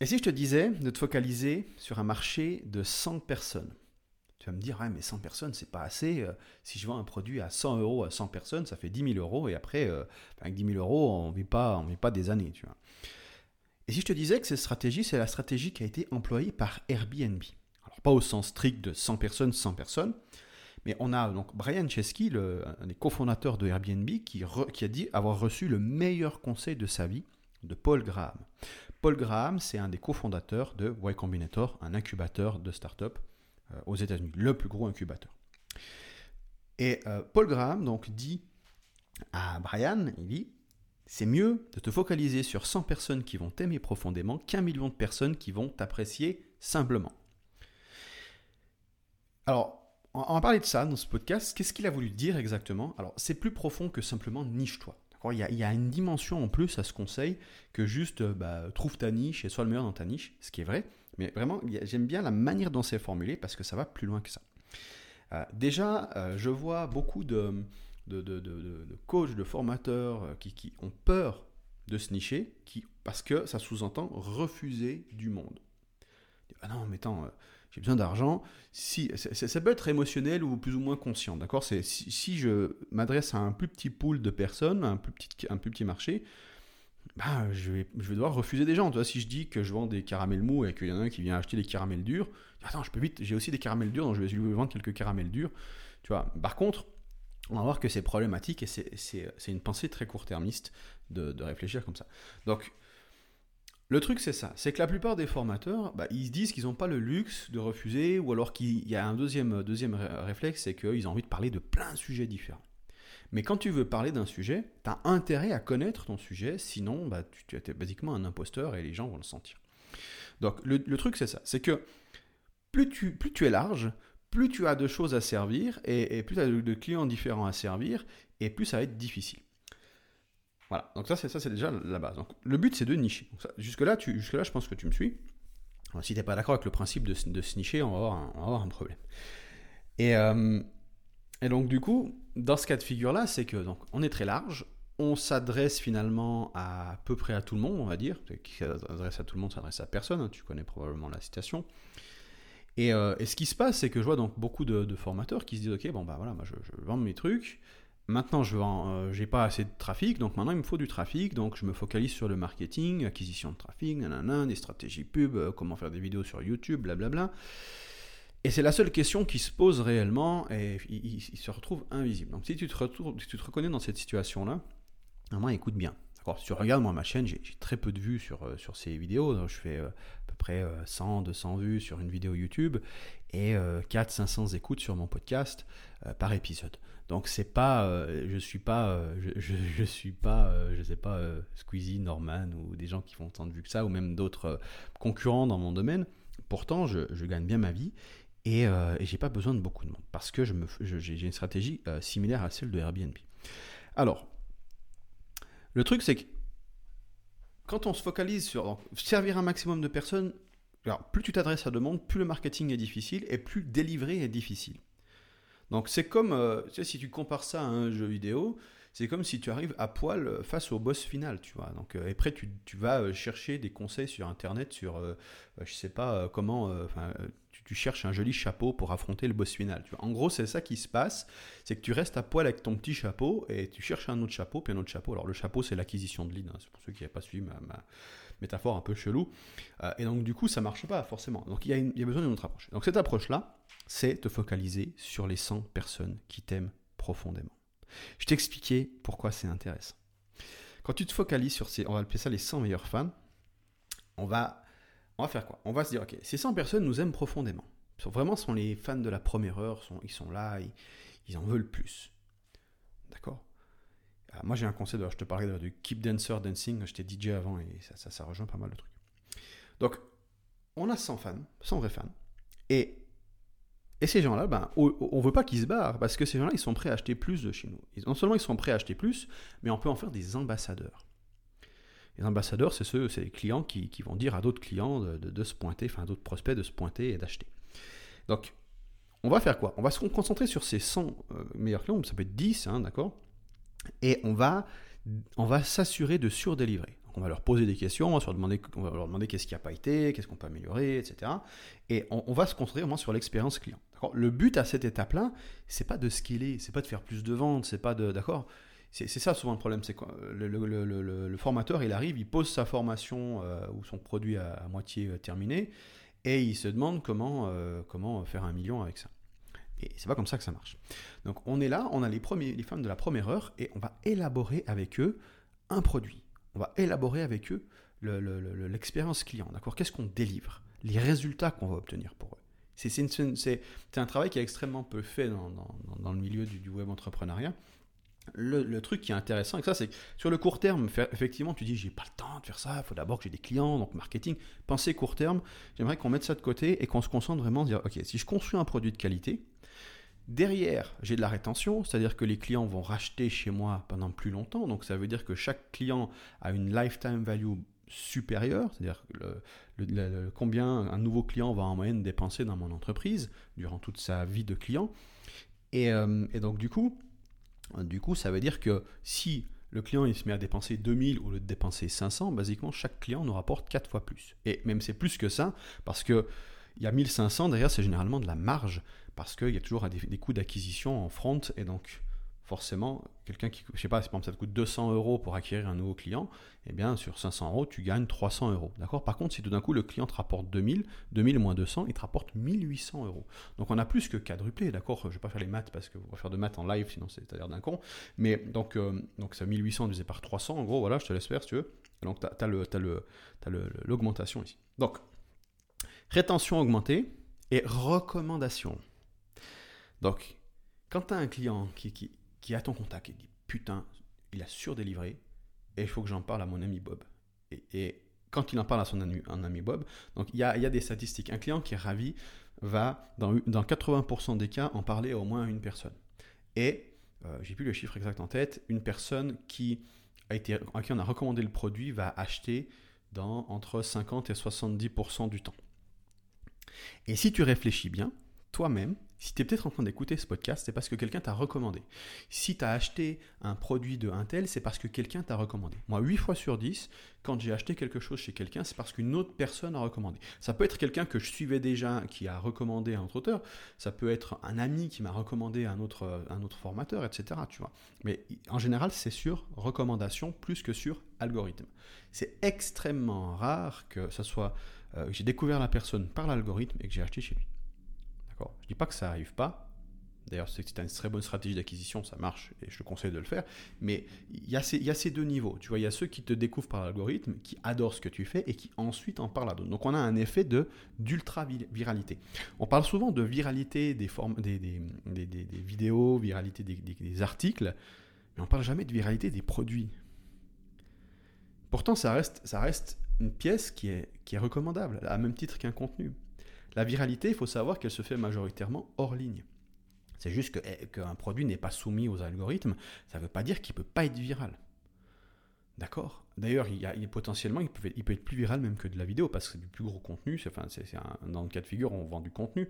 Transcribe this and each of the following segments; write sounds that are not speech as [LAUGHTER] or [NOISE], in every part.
Et si je te disais de te focaliser sur un marché de 100 personnes Tu vas me dire, ouais, mais 100 personnes, c'est pas assez. Euh, si je vends un produit à 100 euros à 100 personnes, ça fait 10 000 euros. Et après, euh, avec 10 000 euros, on vit, pas, vit pas des années. Tu vois. Et si je te disais que cette stratégie, c'est la stratégie qui a été employée par Airbnb. Alors, pas au sens strict de 100 personnes, 100 personnes. Mais on a donc Brian Chesky, un des cofondateurs de Airbnb, qui a dit avoir reçu le meilleur conseil de sa vie de Paul Graham. Paul Graham, c'est un des cofondateurs de Y Combinator, un incubateur de start-up euh, aux États-Unis, le plus gros incubateur. Et euh, Paul Graham donc dit à Brian, il dit, c'est mieux de te focaliser sur 100 personnes qui vont t'aimer profondément qu'un million de personnes qui vont t'apprécier simplement. Alors, on va parler de ça dans ce podcast. Qu'est-ce qu'il a voulu dire exactement? Alors, c'est plus profond que simplement niche-toi. Il y, a, une dimension en plus à ce conseil que juste euh, bah, trouve ta niche et sois le meilleur dans ta niche, ce qui est vrai. Mais vraiment, j'aime bien la manière dont c'est formulé parce que ça va plus loin que ça. Euh, déjà, euh, je vois beaucoup de, de, de, coachs, de formateurs qui, qui, ont peur de se nicher qui, parce que ça sous-entend refuser du monde. Ah non, mais attends, j'ai besoin d'argent. Si, ça, peut être émotionnel ou plus ou moins conscient, d'accord? Si, je m'adresse à un plus petit pool de personnes, un plus petit, marché, bah, je, vais, je vais devoir refuser des gens. Tu vois, si je dis que je vends des caramels mous et qu'il y en a un qui vient acheter des caramels durs, attends, je peux vite, j'ai aussi des caramels durs, donc je vais lui vendre quelques caramels durs. Tu vois, par contre, on va voir que c'est problématique et c'est une pensée très court-termiste de, de réfléchir comme ça. Donc, le truc, c'est ça. C'est que la plupart des formateurs, bah, ils se disent qu'ils n'ont pas le luxe de refuser, ou alors qu'il y a un deuxième, deuxième réflexe, c'est qu'ils ont envie de parler de plein de sujets différents. Mais quand tu veux parler d'un sujet, tu as intérêt à connaître ton sujet, sinon bah, tu, es basiquement un imposteur et les gens vont le sentir. Donc le, truc, c'est ça. C'est que plus tu, plus tu es large, plus tu as de choses à servir, et, et plus tu as de clients différents à servir, et plus ça va être difficile. Voilà, donc ça c'est ça c'est déjà la base. Donc, le but c'est de nicher. Jusque là, tu, jusque là, je pense que tu me suis. si tu n'es pas d'accord avec le principe de, se nicher, on va avoir un, problème. Et, euh, et, donc du coup, dans ce cas de figure là, c'est que donc on est très large, on s'adresse finalement à, peu près à tout le monde, on va dire. Qui s'adresse à tout le monde, s'adresse à personne. Hein, tu connais probablement la citation. Et, euh, et, ce qui se passe, c'est que je vois donc beaucoup de, formateurs qui se disent ok bon bah voilà, moi je vends mes trucs. Maintenant, je n'ai euh, pas assez de trafic, donc maintenant il me faut du trafic, donc je me focalise sur le marketing, acquisition de trafic, nanana, des stratégies pub, euh, comment faire des vidéos sur YouTube, blablabla. Et c'est la seule question qui se pose réellement, et il, se retrouve invisible. Donc si tu te, retrouves, si tu te reconnais dans cette situation-là, vraiment écoute bien. Si tu regardes moi ma chaîne, j'ai très peu de vues sur, euh, sur ces vidéos. Je fais à peu près 100, 200 vues sur une vidéo YouTube et 4, 500 écoutes sur mon podcast par épisode. Donc c'est pas, euh, je suis pas, euh, je, je, suis pas, euh, je sais pas, Squeezie, Norman ou des gens qui font tant de vues que ça ou même d'autres concurrents dans mon domaine. Pourtant, je, gagne bien ma vie et, et j'ai pas besoin de beaucoup de monde parce que je j'ai une stratégie similaire à celle de Airbnb. Alors, le truc c'est que quand on se focalise sur servir un maximum de personnes, plus tu t'adresses à demande, plus le marketing est difficile et plus délivrer est difficile. Donc c'est comme, euh, si tu compares ça à un jeu vidéo, c'est comme si tu arrives à poil face au boss final, tu vois. Euh, après, tu, vas euh, chercher des conseils sur Internet sur, je sais pas comment, tu, cherches un joli chapeau pour affronter le boss final. Tu vois. En gros, c'est ça qui se passe, c'est que tu restes à poil avec ton petit chapeau et tu cherches un autre chapeau, puis un autre chapeau. Alors, le chapeau, c'est l'acquisition de lead, hein. c'est pour ceux qui n'avaient pas suivi ma, métaphore un peu chelou. et donc, du coup, ça marche pas forcément. Donc, il y, a il y a besoin d'une autre approche. Donc, cette approche-là, c'est te focaliser sur les 100 personnes qui t'aiment profondément. Je t'expliquais pourquoi c'est intéressant. Quand tu te focalises sur ces, on va appeler ça les 100 meilleurs fans, on va, on va faire quoi? On va se dire, ok, ces 100 personnes nous aiment profondément. Vraiment, sont les fans de la première heure, ils sont là, ils, en veulent plus. D'accord? Ah, Moi, j'ai un conseil, je te parlais du Keep Dancer Dancing, j'étais DJ avant et ça, ça, rejoint pas mal de trucs. Donc, on a 100 fans, 100 vrais fans, et et ces gens-là, ben, on ne veut pas qu'ils se barrent, parce que ces gens-là, ils sont prêts à acheter plus de chez nous. non seulement ils sont prêts à acheter plus, mais on peut en faire des ambassadeurs. Les ambassadeurs, c'est ceux, les clients qui, vont dire à d'autres clients de, se pointer, enfin d'autres prospects de se pointer et d'acheter. Donc, on va faire quoi? On va se concentrer sur ces 100 euh, meilleurs clients, ça peut être 10, hein, d'accord? Et on va, on va s'assurer de surdélivrer. On va leur poser des questions, on va, leur demander, on va leur demander qu'est-ce qui n'a pas été, qu'est-ce qu'on peut améliorer, etc. Et on, va se concentrer vraiment sur l'expérience client. Le but à cette étape-là, c'est pas de scaler, c'est pas de faire plus de ventes, c'est pas de, d'accord? C'est ça souvent le problème, c'est quoi le, le, formateur, il arrive, il pose sa formation euh, ou son produit à, moitié euh, terminé, et il se demande comment, euh, comment faire un million avec ça. Et c'est pas comme ça que ça marche. Donc on est là, on a les, premiers, les femmes de la première heure, et on va élaborer avec eux un produit. On va élaborer avec eux l'expérience client. D'accord? Qu'est-ce qu'on délivre? Les résultats qu'on va obtenir pour eux. C'est un travail qui est extrêmement peu fait dans, dans, le milieu du, web entrepreneuriat. Le, truc qui est intéressant avec ça, c'est que sur le court terme, effectivement, tu dis j'ai pas le temps de faire ça, il faut d'abord que j'ai des clients, donc marketing. Penser court terme, j'aimerais qu'on mette ça de côté et qu'on se concentre vraiment à dire ok, si je construis un produit de qualité, Derrière, j'ai de la rétention, c'est-à-dire que les clients vont racheter chez moi pendant plus longtemps. Donc ça veut dire que chaque client a une lifetime value supérieure, c'est-à-dire combien un nouveau client va en moyenne dépenser dans mon entreprise durant toute sa vie de client. Et, euh, donc du coup, du coup, ça veut dire que si le client il se met à dépenser 2000 au lieu de dépenser 500, basiquement chaque client nous rapporte 4 fois plus. Et même c'est plus que ça, parce que il y a 1500, derrière c'est généralement de la marge parce qu'il y a toujours des, coûts d'acquisition en front, et donc forcément, quelqu'un qui, je sais pas, par exemple ça te coûte 200 euros pour acquérir un nouveau client, eh bien sur 500 euros, tu gagnes 300 euros. D'accord? Par contre, si tout d'un coup le client te rapporte 2000, 2000 moins 200, il te rapporte 1800 euros. Donc on a plus que quadruplé, d'accord? Je vais pas faire les maths parce que va faire de maths en live, sinon c'est à dire d'un con. Mais donc, euh, donc ça 1800 divisé par 300, en gros, voilà, je te laisse faire si tu veux. Donc tu as, l'augmentation ici. Donc, rétention augmentée et recommandation. Donc, quand tu as un client qui, a ton contact et dit putain, il a surdélivré et il faut que j'en parle à mon ami Bob. Et, quand il en parle à son ami, ami Bob, donc il y a, des statistiques. Un client qui est ravi va, dans, dans 80% des cas, en parler à au moins une personne. Et, euh, j'ai plus le chiffre exact en tête, une personne qui a été, à qui on a recommandé le produit va acheter dans entre 50 et 70% du temps. Et si tu réfléchis bien, toi-même, si tu es peut-être en train d'écouter ce podcast, c'est parce que quelqu'un t'a recommandé. Si tu as acheté un produit de Intel, c'est parce que quelqu'un t'a recommandé. Moi, 8 fois sur 10, quand j'ai acheté quelque chose chez quelqu'un, c'est parce qu'une autre personne a recommandé. Ça peut être quelqu'un que je suivais déjà, qui a recommandé un autre auteur. Ça peut être un ami qui m'a recommandé un autre, un autre formateur, etc. Tu vois. Mais en général, c'est sur recommandation plus que sur algorithme. C'est extrêmement rare que ce soit euh, j'ai découvert la personne par l'algorithme et que j'ai acheté chez lui. Je ne dis pas que ça n'arrive pas. D'ailleurs, c'est une très bonne stratégie d'acquisition, ça marche et je te conseille de le faire. Mais il y, a ces, deux niveaux. Tu vois, il y a ceux qui te découvrent par l'algorithme, qui adorent ce que tu fais et qui ensuite en parlent à d'autres. Donc on a un effet de d'ultra-viralité. On parle souvent de viralité des, formes, vidéos, viralité des, articles, mais on ne parle jamais de viralité des produits. Pourtant, ça reste, une pièce qui est recommandable, à même titre qu'un contenu. La viralité, il faut savoir qu'elle se fait majoritairement hors ligne. C'est juste eh, qu'un produit n'est pas soumis aux algorithmes, ça ne veut pas dire qu'il ne peut pas être viral. D'accord? D'ailleurs, il, potentiellement, il peut, être plus viral même que de la vidéo parce que c'est du plus gros contenu. Dans le cas de figure, on vend du contenu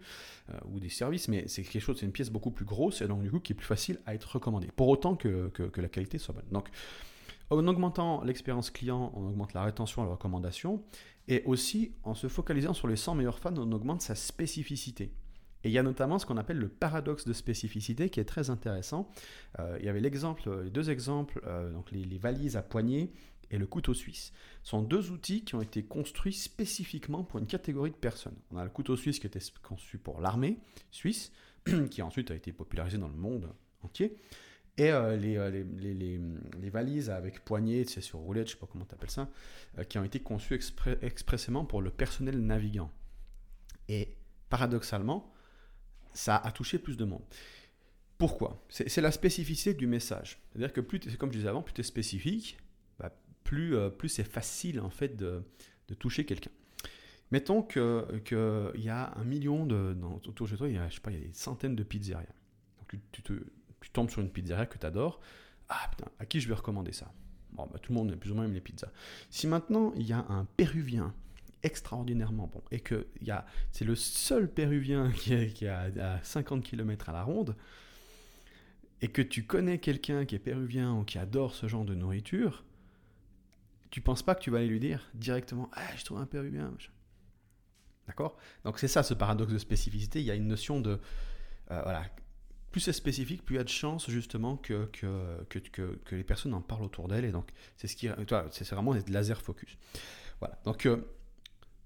euh, ou des services, mais c'est quelque chose, c'est une pièce beaucoup plus grosse et donc du coup qui est plus facile à être recommandée. Pour autant que, que la qualité soit bonne. Donc, en augmentant l'expérience client, on augmente la rétention et la recommandation. Et aussi, en se focalisant sur les 100 meilleurs fans, on augmente sa spécificité. Et il y a notamment ce qu'on appelle le paradoxe de spécificité qui est très intéressant. Euh, il y avait l'exemple, les deux exemples, euh, donc les, valises à poignée et le couteau suisse. Ce sont deux outils qui ont été construits spécifiquement pour une catégorie de personnes. On a le couteau suisse qui était conçu pour l'armée suisse, [CLEARS THROAT] qui ensuite a été popularisé dans le monde entier. Et euh, euh, les, les, les, valises avec poignée, c'est sur roulette, je ne sais pas comment tu appelles ça, euh, qui ont été conçues expressément pour le personnel navigant. Et paradoxalement, ça a touché plus de monde. Pourquoi? C'est la spécificité du message. C'est-à-dire que plus, comme je disais avant, plus tu es spécifique, bah, plus, plus c'est facile en fait de, de toucher quelqu'un. Mettons qu'il que y a un million de. autour de toi, il y a, je sais pas, il y a des centaines de pizzerias. Donc tu, tu tu tombes sur une pizzeria que tu adores. Ah putain, à qui je vais recommander ça? Bon, bah, tout le monde plus ou moins aime les pizzas. Si maintenant il y a un péruvien extraordinairement bon et que c'est le seul péruvien [LAUGHS] qui est, qui à 50 km à la ronde et que tu connais quelqu'un qui est péruvien ou qui adore ce genre de nourriture, tu penses pas que tu vas aller lui dire directement Ah, je trouve un peu bien. D'accord? Donc c'est ça ce paradoxe de spécificité. Il y a une notion de. Euh, voilà. Plus c'est spécifique, plus il y a de chances justement que, que, que, que, les personnes en parlent autour d'elles. Et donc c'est ce qui. C'est vraiment être laser focus. Voilà. Donc. Euh,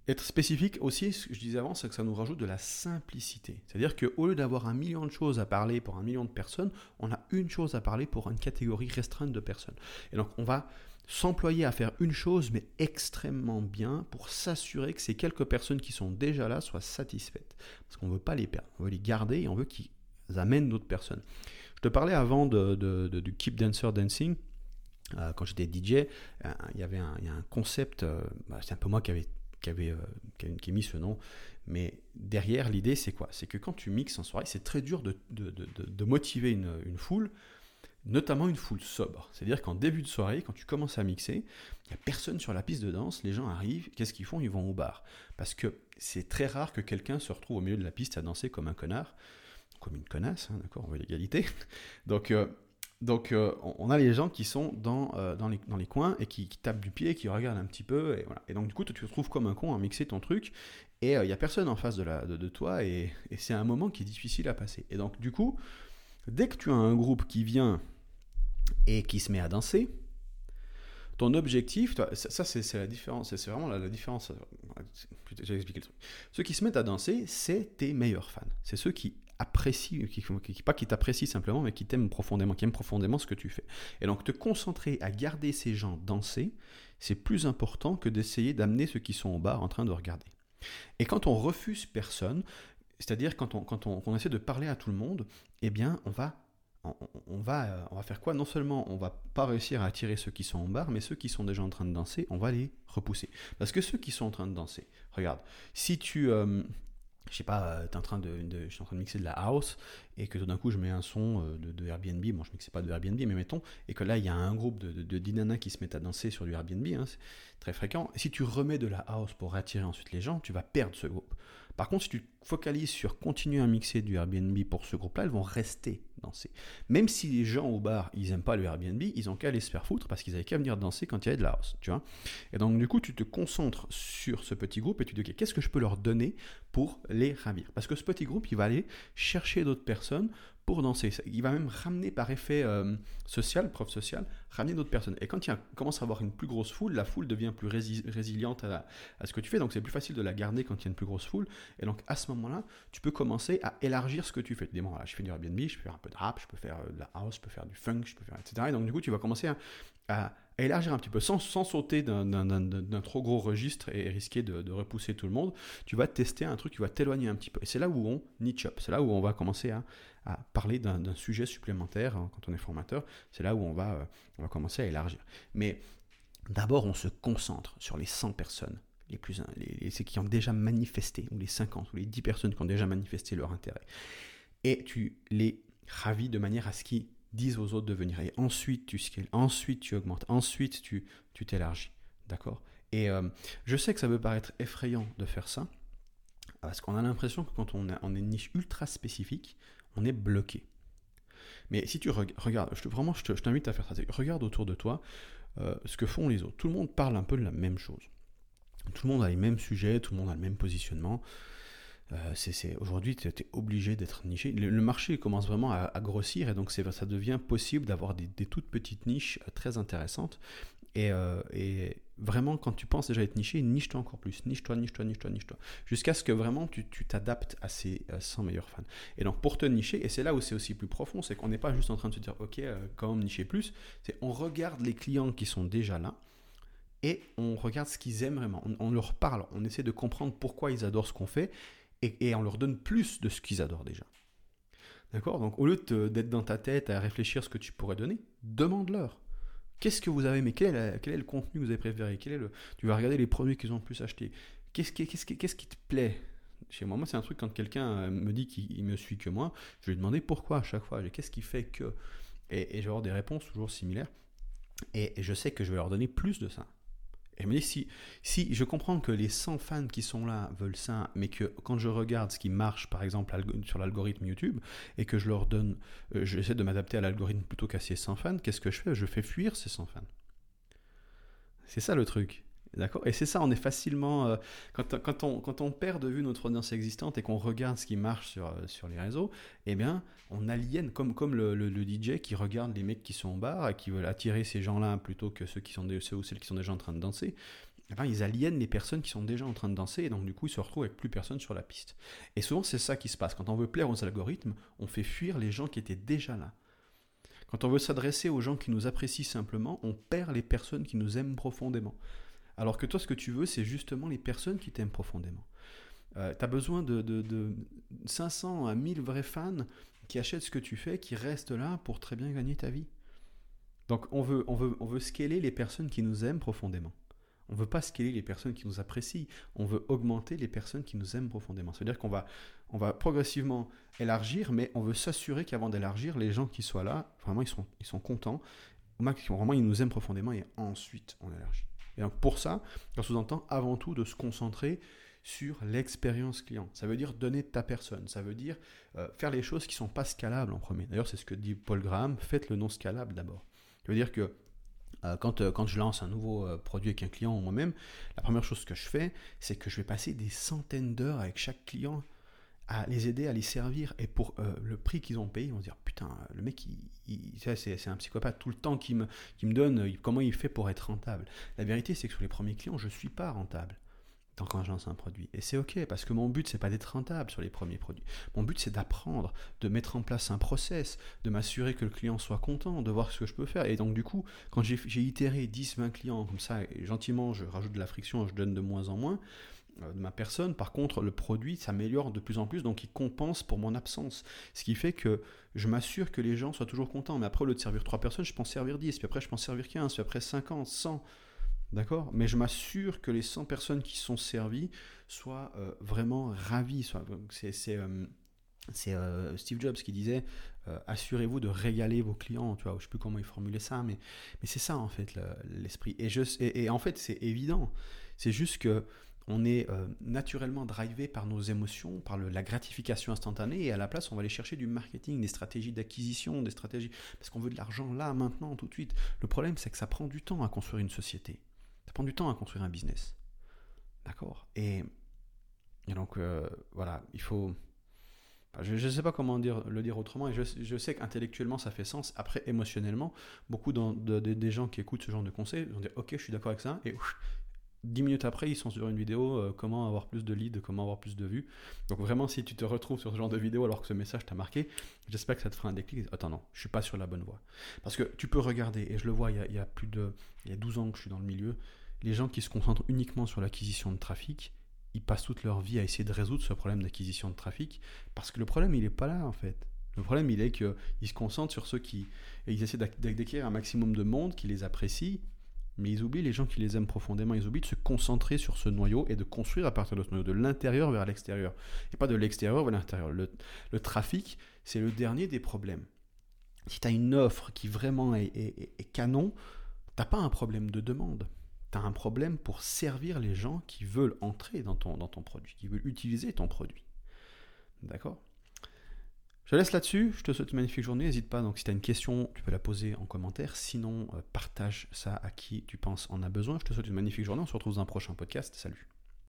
être spécifique aussi, ce que je disais avant, c'est que ça nous rajoute de la simplicité. C'est-à-dire qu'au lieu d'avoir un million de choses à parler pour un million de personnes, on a une chose à parler pour une catégorie restreinte de personnes. Et donc on va s'employer à faire une chose, mais extrêmement bien, pour s'assurer que ces quelques personnes qui sont déjà là soient satisfaites. Parce qu'on ne veut pas les perdre, on veut les garder et on veut qu'ils amènent d'autres personnes. Je te parlais avant de, du Keep Dancer Dancing. Euh, quand j'étais DJ, euh, il y avait un, concept, euh, bah, c'est un peu moi qui avait qui avait, qui mis ce nom. Mais derrière, l'idée, c'est quoi? C'est que quand tu mixes en soirée, c'est très dur de motiver une, une, foule notamment une foule sobre. C'est-à-dire qu'en début de soirée, quand tu commences à mixer, il n'y a personne sur la piste de danse, les gens arrivent, qu'est-ce qu'ils font? Ils vont au bar. Parce que c'est très rare que quelqu'un se retrouve au milieu de la piste à danser comme un connard, comme une connasse, hein, d'accord, on veut l'égalité. [LAUGHS] Donc, euh, donc euh, on a les gens qui sont dans, euh, dans, les, dans, les, coins et qui, tapent du pied, qui regardent un petit peu, et, voilà. et donc du coup, tu te retrouves comme un con à mixer ton truc, et il n'y a personne en face de, la, de, toi, et, c'est un moment qui est difficile à passer. Et donc du coup, dès que tu as un groupe qui vient et qui se met à danser, ton objectif, ça, c'est la différence, c'est vraiment la, différence. J'ai expliqué le truc. Ceux qui se mettent à danser, c'est tes meilleurs fans. C'est ceux qui apprécient, qui, pas qui t'apprécient simplement, mais qui t'aiment profondément, qui aiment profondément ce que tu fais. Et donc te concentrer à garder ces gens danser, c'est plus important que d'essayer d'amener ceux qui sont au bar en train de regarder. Et quand on refuse personne, c'est-à-dire quand, on, quand on, essaie de parler à tout le monde, eh bien on va on, va, on va faire quoi? Non seulement on va pas réussir à attirer ceux qui sont en bar, mais ceux qui sont déjà en train de danser, on va les repousser. Parce que ceux qui sont en train de danser, regarde, si tu, euh, je sais pas, euh, en train de, je suis en train de mixer de la house et que tout d'un coup je mets un son de, Airbnb, bon je mixais pas de Airbnb, mais mettons, et que là il y a un groupe de, de, qui se mettent à danser sur du Airbnb, hein, c'est très fréquent. Si tu remets de la house pour attirer ensuite les gens, tu vas perdre ce groupe. Par contre, si tu focalises sur continuer à mixer du Airbnb pour ce groupe-là, elles vont rester danser. Même si les gens au bar, ils n'aiment pas le Airbnb, ils ont qu'à aller se faire foutre parce qu'ils avaient qu'à venir danser quand il y avait de la house, tu vois. Et donc, du coup, tu te concentres sur ce petit groupe et tu te dis, ok, qu'est-ce que je peux leur donner pour les ravir? Parce que ce petit groupe, il va aller chercher d'autres personnes pour danser. Il va même ramener par effet euh, social, preuve sociale, ramener d'autres personnes. Et quand il commence à avoir une plus grosse foule, la foule devient plus résiliente à, ce que tu fais. Donc c'est plus facile de la garder quand il y a une plus grosse foule. Et donc à ce moment-là, tu peux commencer à élargir ce que tu fais. Tu dis, bon, je fais du Airbnb, je peux faire un peu de rap, je peux faire euh, de la house, je peux faire du funk, je peux faire, etc. Et donc du coup, tu vas commencer à élargir un petit peu, sans, sans sauter d'un trop gros registre et risquer de, repousser tout le monde, tu vas tester un truc qui va t'éloigner un petit peu. Et c'est là où on niche up, c'est là où on va commencer à, à parler d'un sujet supplémentaire hein, quand on est formateur, c'est là où on va, euh, on va commencer à élargir. Mais d'abord, on se concentre sur les 100 personnes les plus les, ceux qui ont déjà manifesté, ou les 50, ou les 10 personnes qui ont déjà manifesté leur intérêt. Et tu les ravis de manière à ce qu'ils disent aux autres de venir. Et ensuite, tu scales, ensuite, tu augmentes, ensuite, tu t'élargis. D'accord? Et euh, je sais que ça peut paraître effrayant de faire ça, parce qu'on a l'impression que quand on, on est une niche ultra spécifique, on est bloqué. Mais si tu regardes, je vraiment, je t'invite à faire ça. Regarde autour de toi euh, ce que font les autres. Tout le monde parle un peu de la même chose. Tout le monde a les mêmes sujets, tout le monde a le même positionnement. Euh, c'est, aujourd'hui, tu es obligé d'être niché. Le, marché commence vraiment à, grossir et donc ça devient possible d'avoir des, toutes petites niches euh, très intéressantes. Et, et, vraiment, quand tu penses déjà être niché, niche-toi encore plus. Niche-toi, niche-toi, niche-toi, niche-toi. Jusqu'à ce que vraiment tu, t'adaptes à ces 100 meilleurs fans. Et donc, pour te nicher, et c'est là où c'est aussi plus profond, c'est qu'on n'est pas juste en train de se dire, OK, euh, comment nicher plus C'est on regarde les clients qui sont déjà là et on regarde ce qu'ils aiment vraiment. On, leur parle, on essaie de comprendre pourquoi ils adorent ce qu'on fait et, et on leur donne plus de ce qu'ils adorent déjà. D'accord? Donc, au lieu d'être dans ta tête à réfléchir ce que tu pourrais donner, demande-leur. Qu'est-ce que vous avez aimé? Quel est, le contenu que vous avez préféré? Quel est le, Tu vas regarder les produits qu'ils ont le plus achetés. Qu'est-ce qui, qui te plaît? Chez moi c'est un truc quand quelqu'un euh, me dit qu'il me suit que moi, je vais lui demander pourquoi à chaque fois. Qu'est-ce qui fait que? Et, et je vais avoir des réponses toujours similaires. Et je sais que je vais leur donner plus de ça. Et me dis, si, si je comprends que les 100 fans qui sont là veulent ça, mais que quand je regarde ce qui marche, par exemple, sur l'algorithme YouTube, et que je leur donne, euh, j'essaie de m'adapter à l'algorithme plutôt qu'à ces 100 fans, qu'est-ce que je fais? Je fais fuir ces 100 fans. C'est ça le truc. D'accord Et c'est ça, on est facilement. Euh, quand, on, perd de vue notre audience existante et qu'on regarde ce qui marche sur, euh, les réseaux, eh bien, on aliène, comme, le, DJ qui regarde les mecs qui sont au bar et qui veulent attirer ces gens-là plutôt que ceux, qui sont ceux ou celles qui sont déjà en train de danser. Eh bien, ils aliènent les personnes qui sont déjà en train de danser et donc du coup ils se retrouvent avec plus personne sur la piste. Et souvent c'est ça qui se passe. Quand on veut plaire aux algorithmes, on fait fuir les gens qui étaient déjà là. Quand on veut s'adresser aux gens qui nous apprécient simplement, on perd les personnes qui nous aiment profondément. Alors que toi, ce que tu veux, c'est justement les personnes qui t'aiment profondément. Euh, tu as besoin de, de, 500 à 1000 vrais fans qui achètent ce que tu fais, qui restent là pour très bien gagner ta vie. Donc on veut, on veut, on veut scaler les personnes qui nous aiment profondément. On ne veut pas scaler les personnes qui nous apprécient, on veut augmenter les personnes qui nous aiment profondément. C'est-à-dire qu'on va, on va progressivement élargir, mais on veut s'assurer qu'avant d'élargir, les gens qui soient là, vraiment, ils sont, ils sont contents, vraiment, ils nous aiment profondément, et ensuite, on élargit. Donc, pour ça, ça sous-entend avant tout de se concentrer sur l'expérience client. Ça veut dire donner ta personne. Ça veut dire euh, faire les choses qui ne sont pas scalables en premier. D'ailleurs, c'est ce que dit Paul Graham, faites le non scalable d'abord. Ça veut dire que euh, quand, euh, quand je lance un nouveau produit avec un client ou moi-même, la première chose que je fais, c'est que je vais passer des centaines d'heures avec chaque client à les aider, à les servir. Et pour le prix qu'ils ont payé, ils vont se dire Putain, le mec, c'est un psychopathe. Tout le temps qu'il me, me donne, comment il fait pour être rentable? La vérité, c'est que sur les premiers clients, je ne suis pas rentable quand je un produit. Et c'est ok, parce que mon but, c'est pas d'être rentable sur les premiers produits. Mon but, c'est d'apprendre, de mettre en place un process, de m'assurer que le client soit content, de voir ce que je peux faire. Et donc, du coup, quand j'ai itéré 10, 20 clients comme ça, et gentiment, je rajoute de la friction, je donne de moins en moins euh, de ma personne. Par contre, le produit s'améliore de plus en plus, donc il compense pour mon absence. Ce qui fait que je m'assure que les gens soient toujours contents. Mais après, au lieu de servir 3 personnes, je peux servir 10, puis après, je peux en servir 15, puis après 50, 100. D'accord? Mais je m'assure que les 100 personnes qui sont servies soient euh, vraiment ravies. C'est euh, euh, Steve Jobs qui disait assurez-vous de régaler vos clients. Tu vois, je sais plus comment il formulait ça, mais, c'est ça en fait l'esprit. et, en fait, c'est évident. C'est juste que on est naturellement drivé par nos émotions, par la gratification instantanée, et à la place, on va aller chercher du marketing, des stratégies d'acquisition, des stratégies, parce qu'on veut de l'argent là, maintenant, tout de suite. Le problème, c'est que ça prend du temps à construire une société. Ça prend du temps à construire un business. D'accord? Et, donc, euh, voilà, il faut. Je ne sais pas comment le dire autrement, et je, sais qu'intellectuellement ça fait sens. Après, émotionnellement, beaucoup de, des gens qui écoutent ce genre de conseils vont dire Ok, je suis d'accord avec ça, et dix minutes après, ils sont sur une vidéo euh, comment avoir plus de leads, comment avoir plus de vues. Donc, vraiment, si tu te retrouves sur ce genre de vidéo alors que ce message t'a marqué, j'espère que ça te fera un déclic. Attends, non, je suis pas sur la bonne voie. Parce que tu peux regarder, et je le vois, il y a, il y a plus de. Il y a 12 ans que je suis dans le milieu les gens qui se concentrent uniquement sur l'acquisition de trafic, ils passent toute leur vie à essayer de résoudre ce problème d'acquisition de trafic, parce que le problème, il n'est pas là, en fait. Le problème, il est qu'ils se concentrent sur ceux qui... Et ils essaient d'acquérir un maximum de monde qui les apprécie, mais ils oublient les gens qui les aiment profondément. Ils oublient de se concentrer sur ce noyau et de construire à partir de ce noyau, de l'intérieur vers l'extérieur. Et pas de l'extérieur vers l'intérieur. Le, trafic, c'est le dernier des problèmes. Si tu as une offre qui vraiment est, est, est canon, tu pas un problème de demande tu as un problème pour servir les gens qui veulent entrer dans ton produit, qui veulent utiliser ton produit. D'accord? Je laisse là-dessus, je te souhaite une magnifique journée, n'hésite pas, donc si tu as une question, tu peux la poser en commentaire, sinon euh, partage ça à qui tu penses en a besoin. Je te souhaite une magnifique journée, on se retrouve dans un prochain podcast, salut